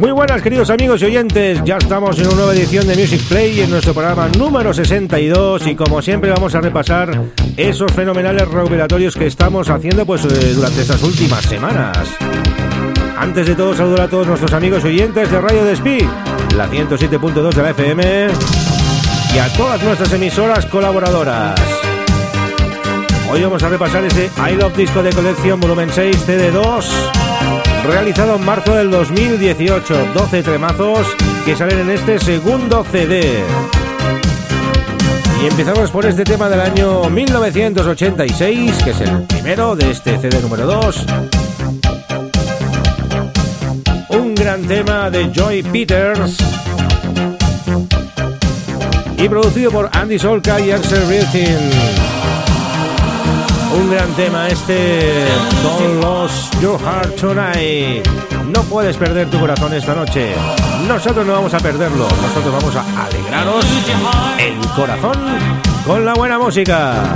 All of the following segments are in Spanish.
Muy buenas queridos amigos y oyentes, ya estamos en una nueva edición de Music Play en nuestro programa número 62 y como siempre vamos a repasar esos fenomenales recopilatorios que estamos haciendo pues eh, durante estas últimas semanas. Antes de todo saludar a todos nuestros amigos y oyentes de Radio Despí, la 107.2 de la FM y a todas nuestras emisoras colaboradoras. Hoy vamos a repasar ese I Love Disco de colección volumen 6 CD2 realizado en marzo del 2018. 12 tremazos que salen en este segundo CD. Y empezamos por este tema del año 1986, que es el primero de este CD número 2. Un gran tema de Joy Peters. Y producido por Andy Solka y Axel Rietzin. Un gran tema este, Don't Lose Your Heart Tonight. No puedes perder tu corazón esta noche. Nosotros no vamos a perderlo, nosotros vamos a alegraros el corazón con la buena música.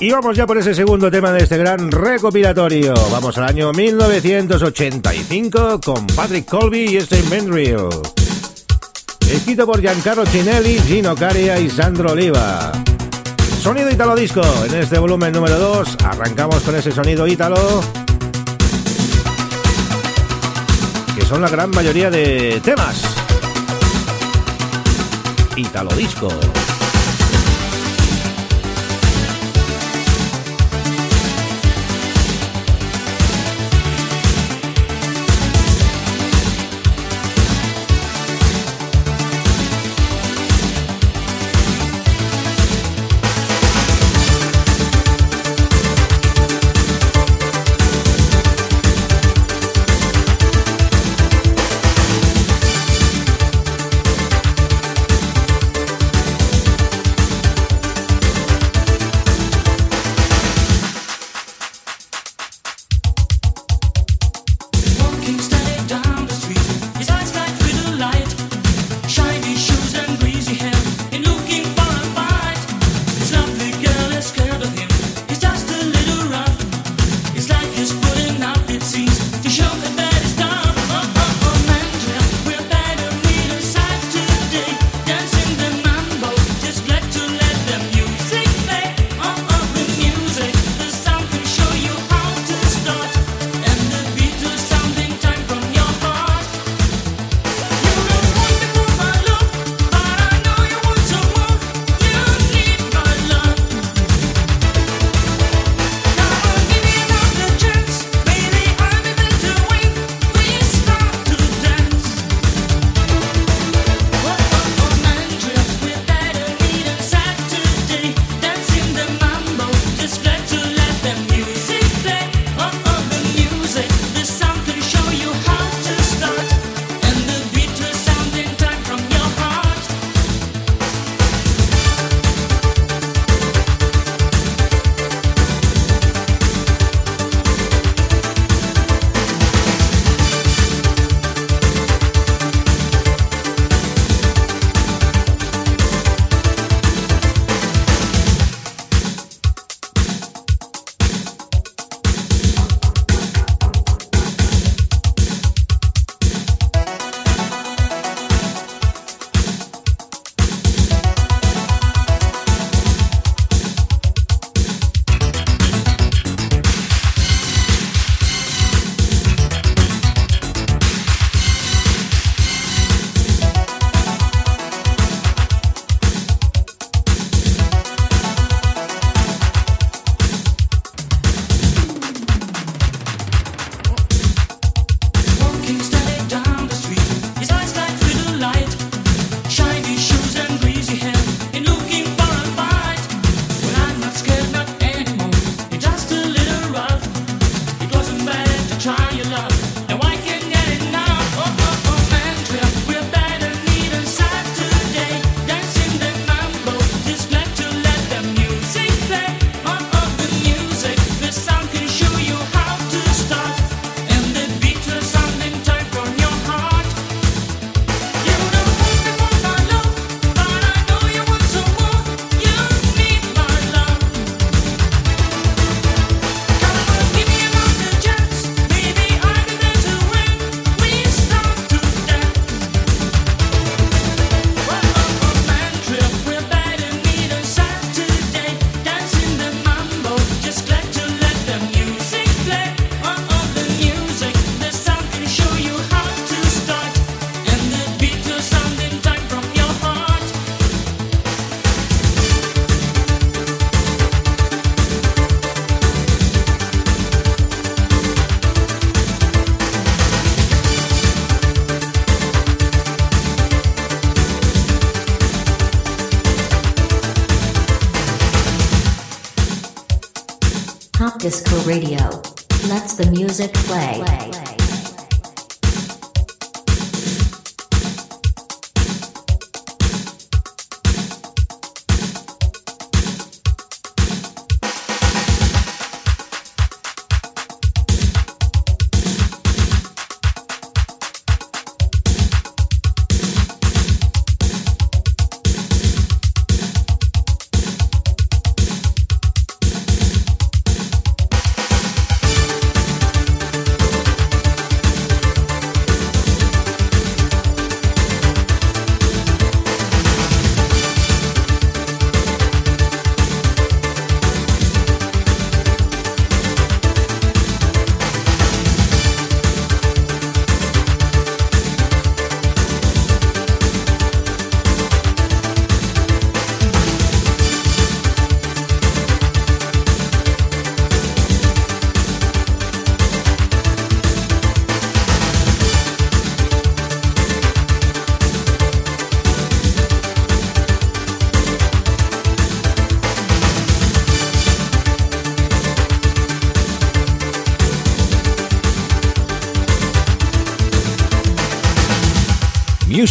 Y vamos ya por ese segundo tema de este gran recopilatorio. Vamos al año 1985 con Patrick Colby y este Menriel. Escrito por Giancarlo Cinelli, Gino Caria y Sandro Oliva. Sonido Italo Disco. En este volumen número 2 arrancamos con ese sonido ítalo. Son la gran mayoría de temas. Italo Disco.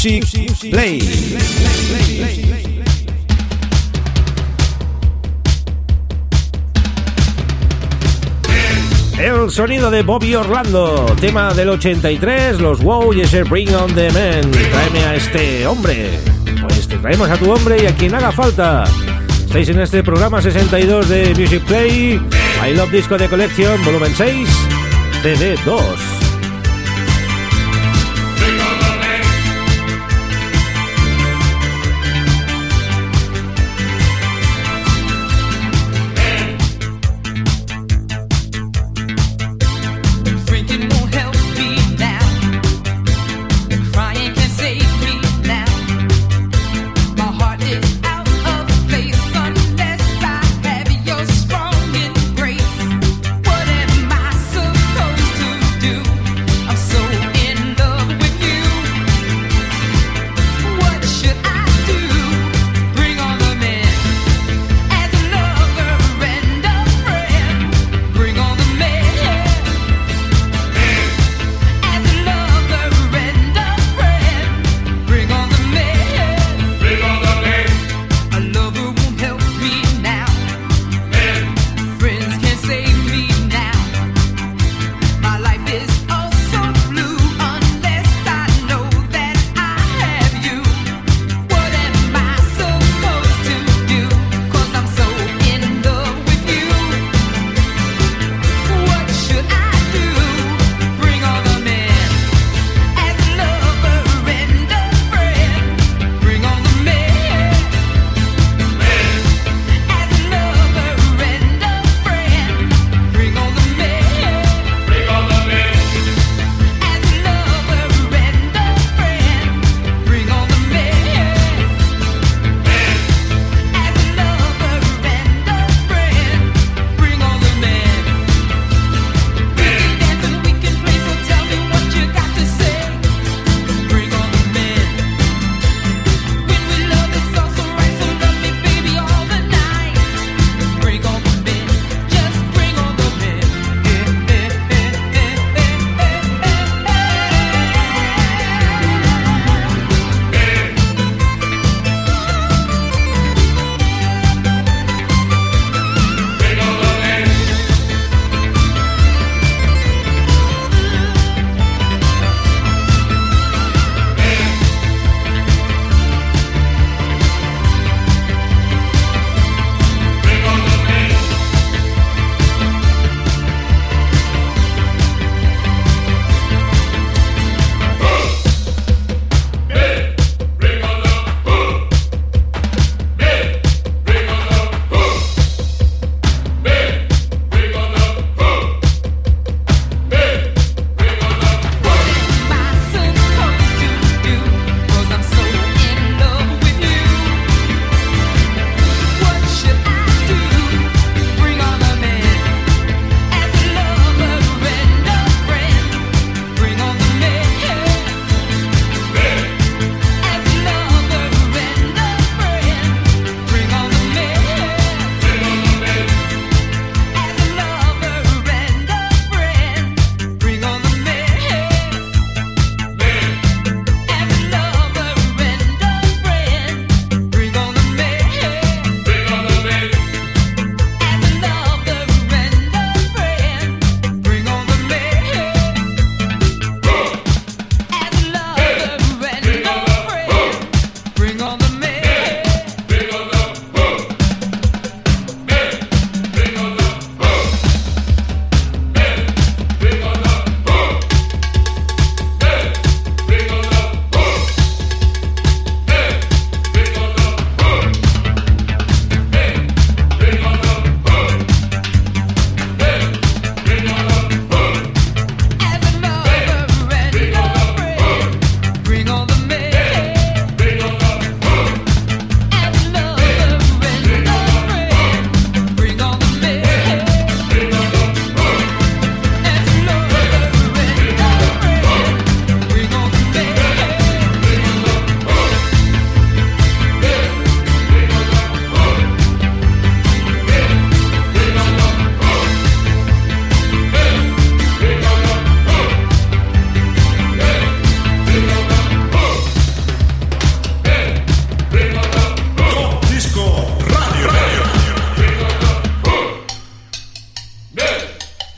Music Play. El sonido de Bobby Orlando, tema del 83, los Wow y ese Bring on the Man. Tráeme a este hombre. Pues te traemos a tu hombre y a quien haga falta. Estáis en este programa 62 de Music Play, I Love Disco de Collection, volumen 6, CD 2.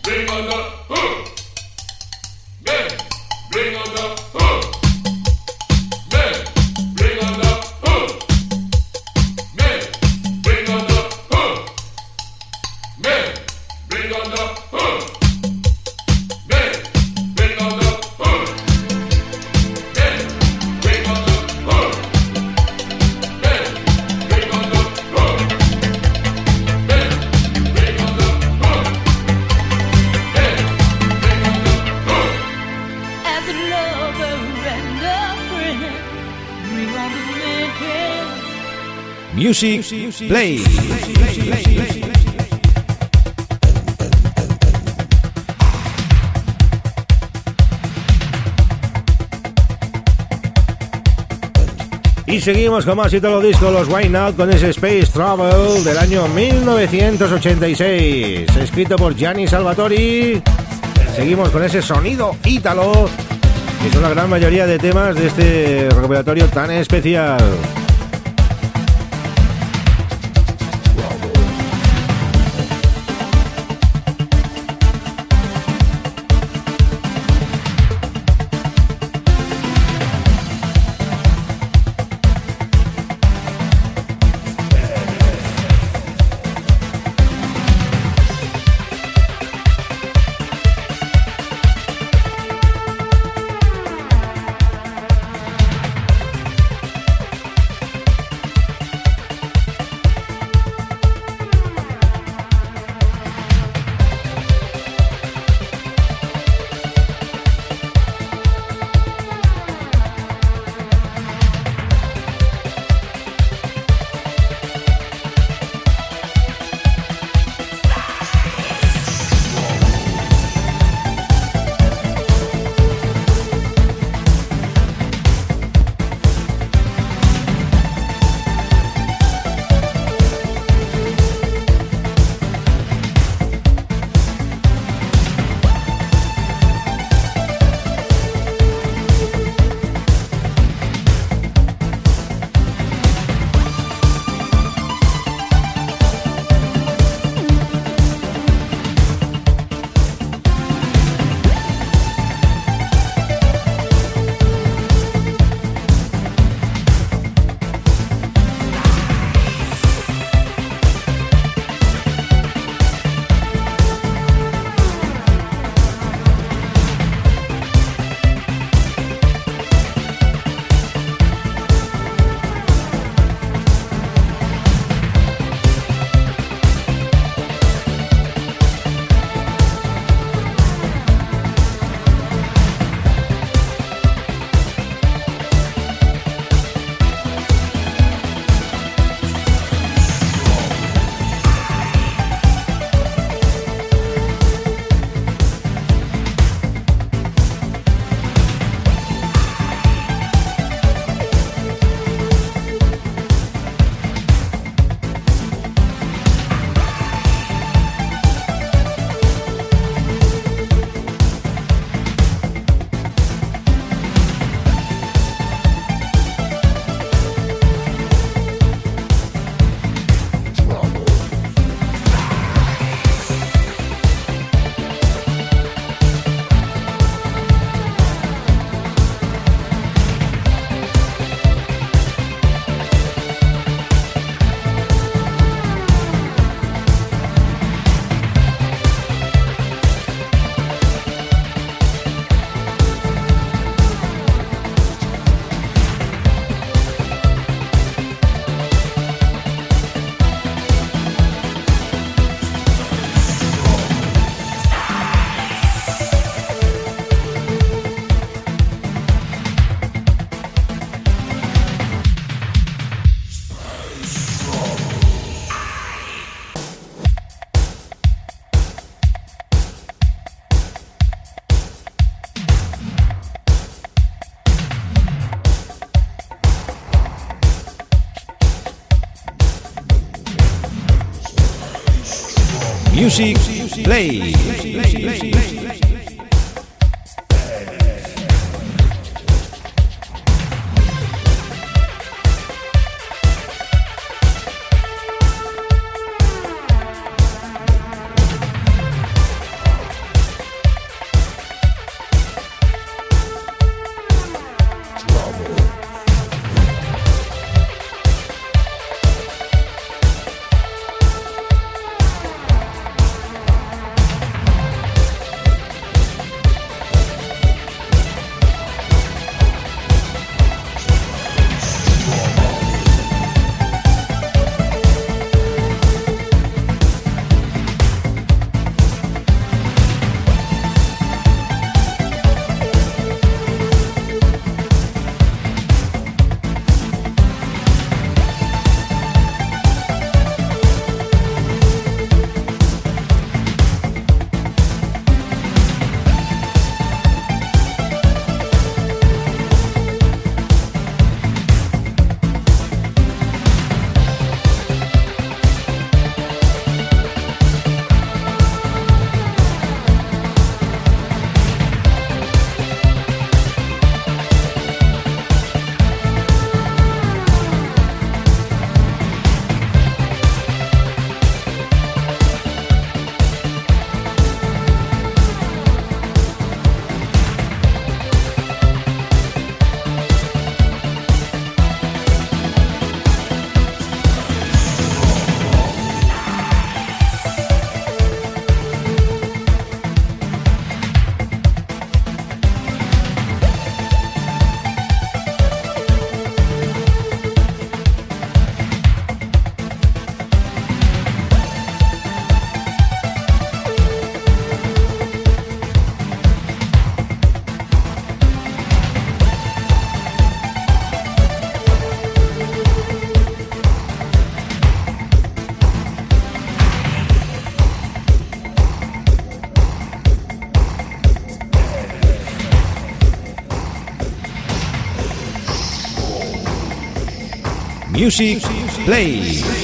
They are not Play. Y seguimos con más y todos los discos, los Wine Out con ese Space Travel del año 1986, escrito por Gianni Salvatori. Seguimos con ese sonido ítalo, que son la gran mayoría de temas de este recopilatorio tan especial. Music Play. Music Play.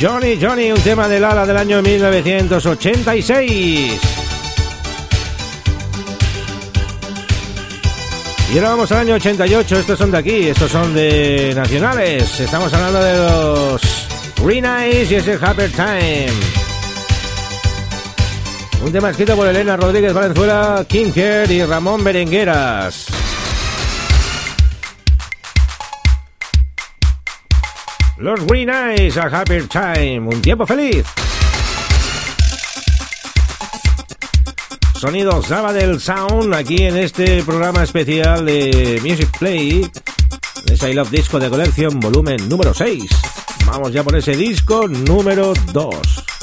Johnny Johnny, un tema de Lala del año 1986. Y ahora vamos al año 88, estos son de aquí, estos son de nacionales. Estamos hablando de los Green Eyes y es el Happer Time. Un tema escrito por Elena Rodríguez Valenzuela, Kim y Ramón Berengueras. Los Green Eyes, a Happy Time, un tiempo feliz. Sonidos Sonido Sabadell Sound aquí en este programa especial de Music Play. De I Love Disco de Colección, volumen número 6. Vamos ya por ese disco número 2.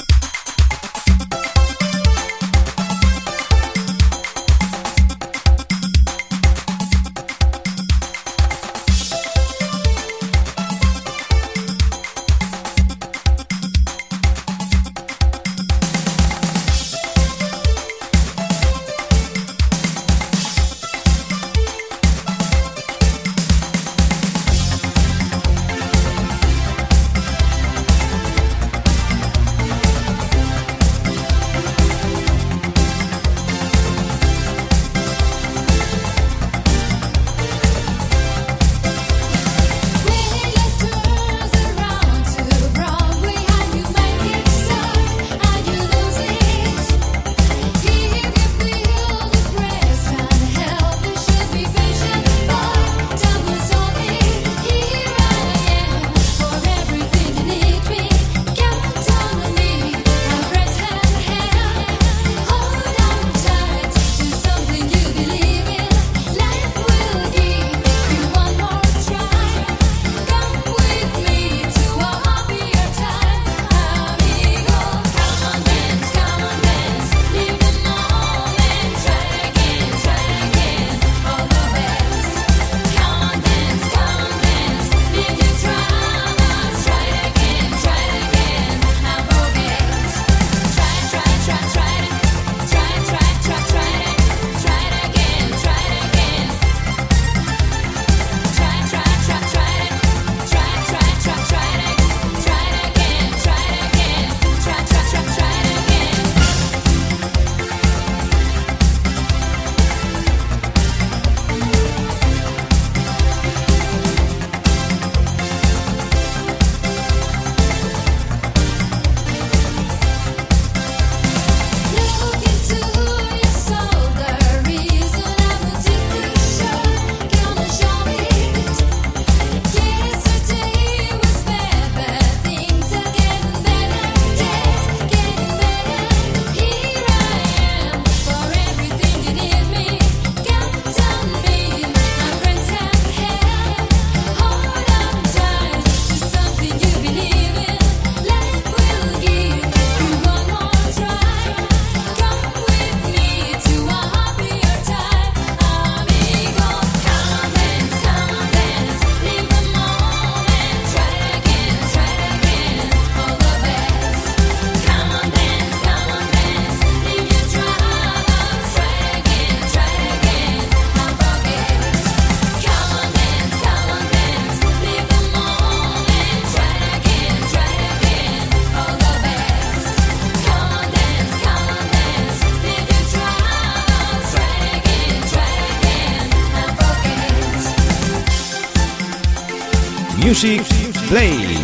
Music Play.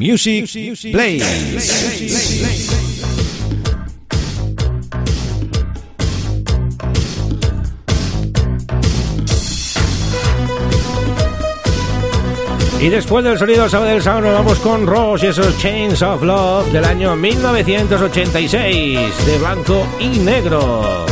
Music, Play. Y después del sonido Sabe del Sound vamos con Ross y esos Chains of Love del año 1986 de blanco y negro.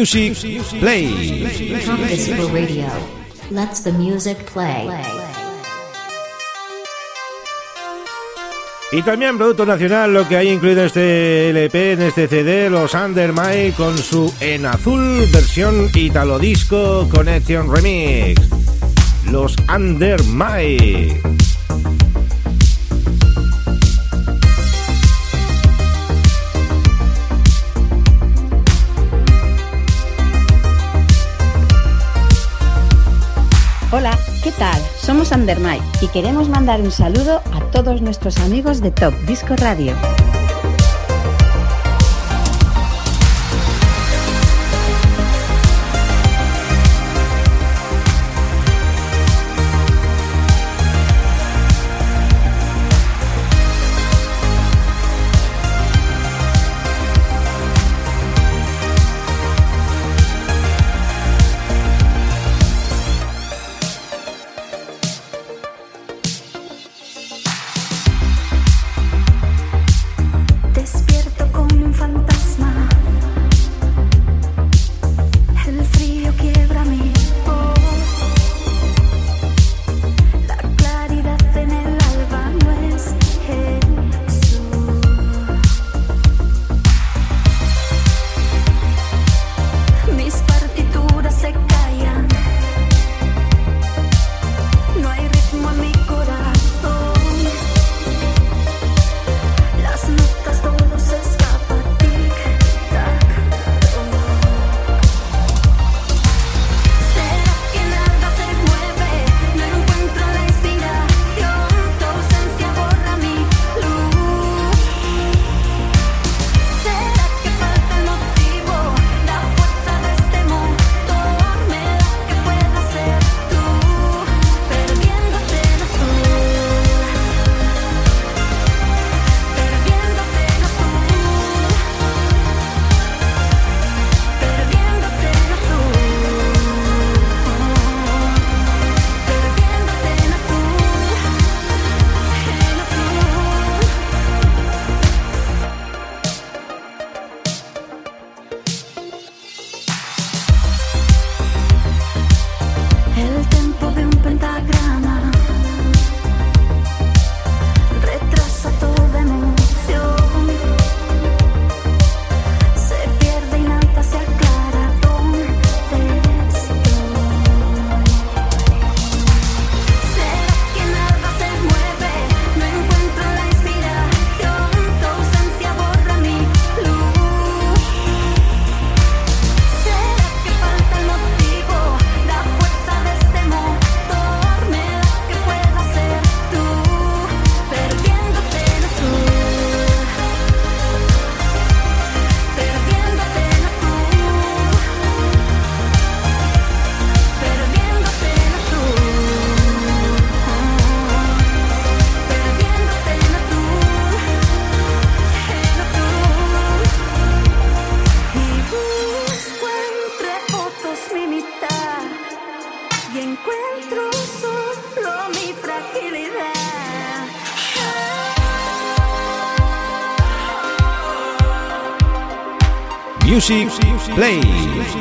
music play. Let's the music play. Y también Producto Nacional, lo que hay incluido este LP, en este, este CD, los Undermine con su en azul versión Italo Disco Connection Remix. Los Undermine. Hola, ¿qué tal? Somos Andermay y queremos mandar un saludo a todos nuestros amigos de Top Disco Radio. Music Play.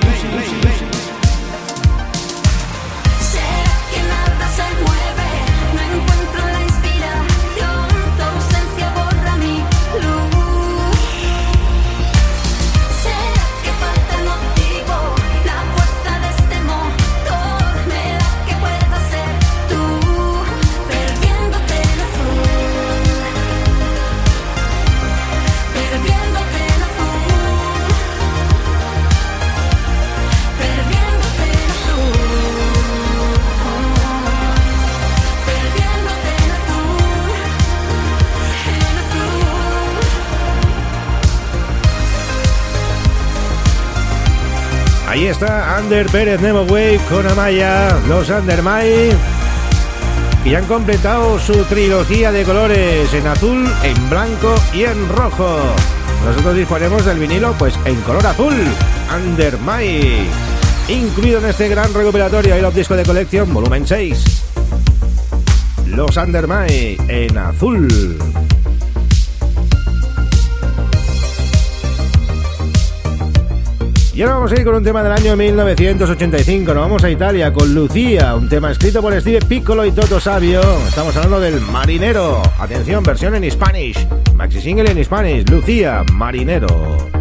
está Ander Pérez Nemo Wave con Amaya, los Andermay, y han completado su trilogía de colores en azul, en blanco y en rojo. Nosotros disponemos del vinilo pues en color azul, Andermay, incluido en este gran recuperatorio y los disco de colección volumen 6. Los Andermay en azul. Y ahora vamos a ir con un tema del año 1985. Nos vamos a Italia con Lucía, un tema escrito por Steve Piccolo y Toto Sabio. Estamos hablando del Marinero. Atención, versión en Spanish. Maxi single en Spanish. Lucía, Marinero.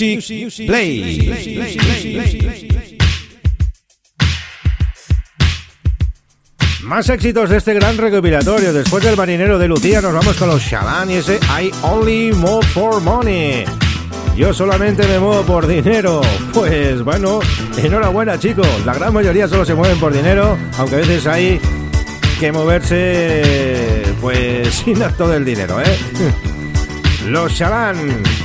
Music, Play. Más éxitos de este gran recopilatorio. Después del marinero de Lucía nos vamos con los Shaban y ese I Only Move for Money. Yo solamente me muevo por dinero. Pues bueno, enhorabuena chicos. La gran mayoría solo se mueven por dinero, aunque a veces hay que moverse pues sin todo el dinero, ¿eh? Los Shaban.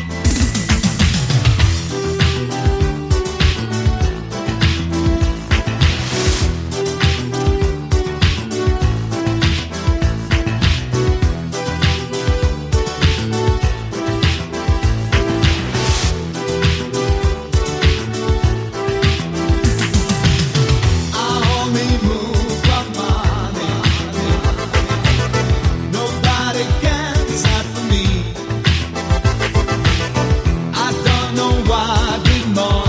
my good morning.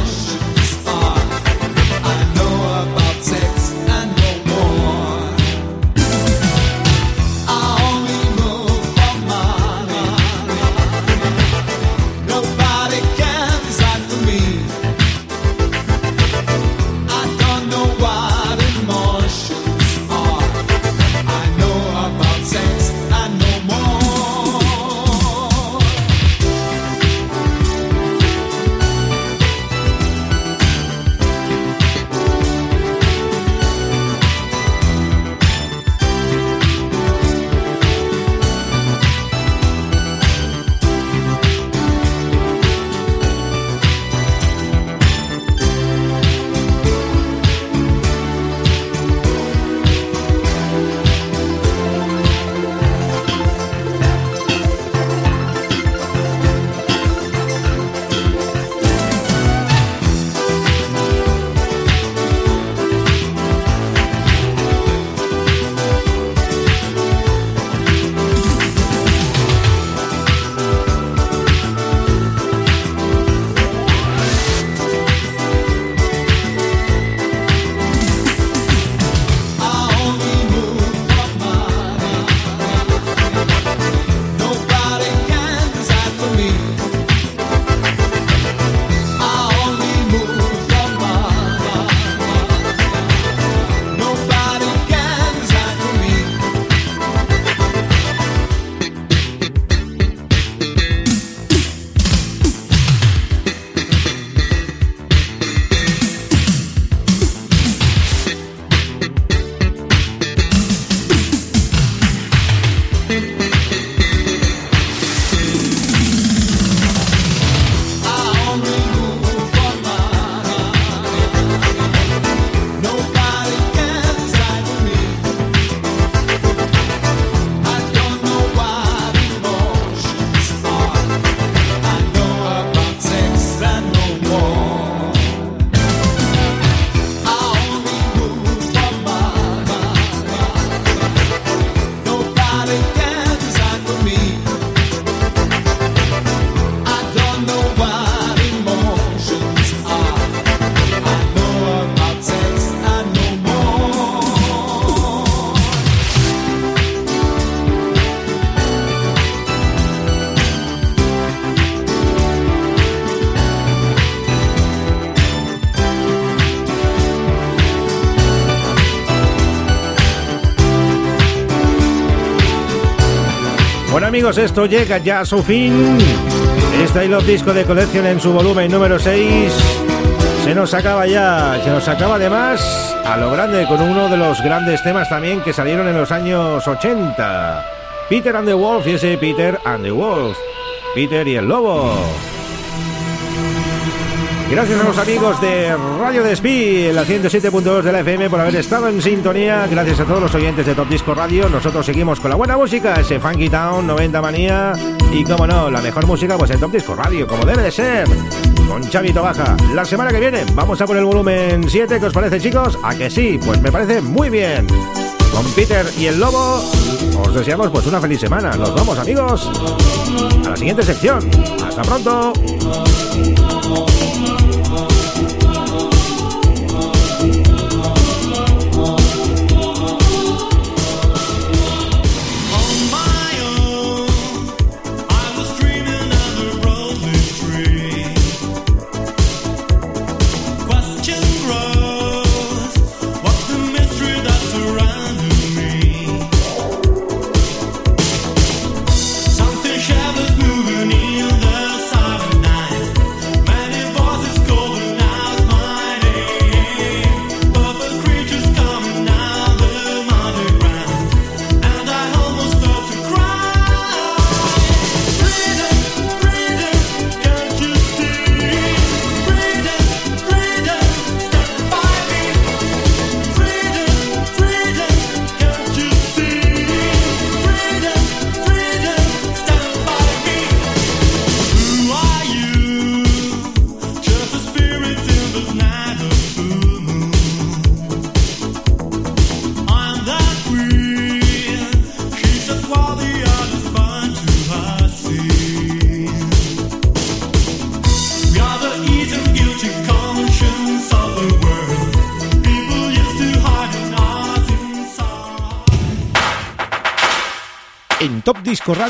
Esto llega ya a su fin. Este I Love Disco de colección en su volumen número 6 se nos acaba ya, se nos acaba además a lo grande con uno de los grandes temas también que salieron en los años 80. Peter and the Wolf y ese Peter and the Wolf. Peter y el Lobo. Gracias a los amigos de Radio Despí, la 107.2 de la FM, por haber estado en sintonía. Gracias a todos los oyentes de Top Disco Radio. Nosotros seguimos con la buena música, ese Funky Town 90 Manía. Y como no, la mejor música, pues en Top Disco Radio, como debe de ser. Con Chavito Baja. La semana que viene vamos a por el volumen 7. ¿Qué os parece, chicos? ¿A que sí? Pues me parece muy bien. Con Peter y el Lobo, os deseamos pues una feliz semana. Nos vamos, amigos, a la siguiente sección. Hasta pronto.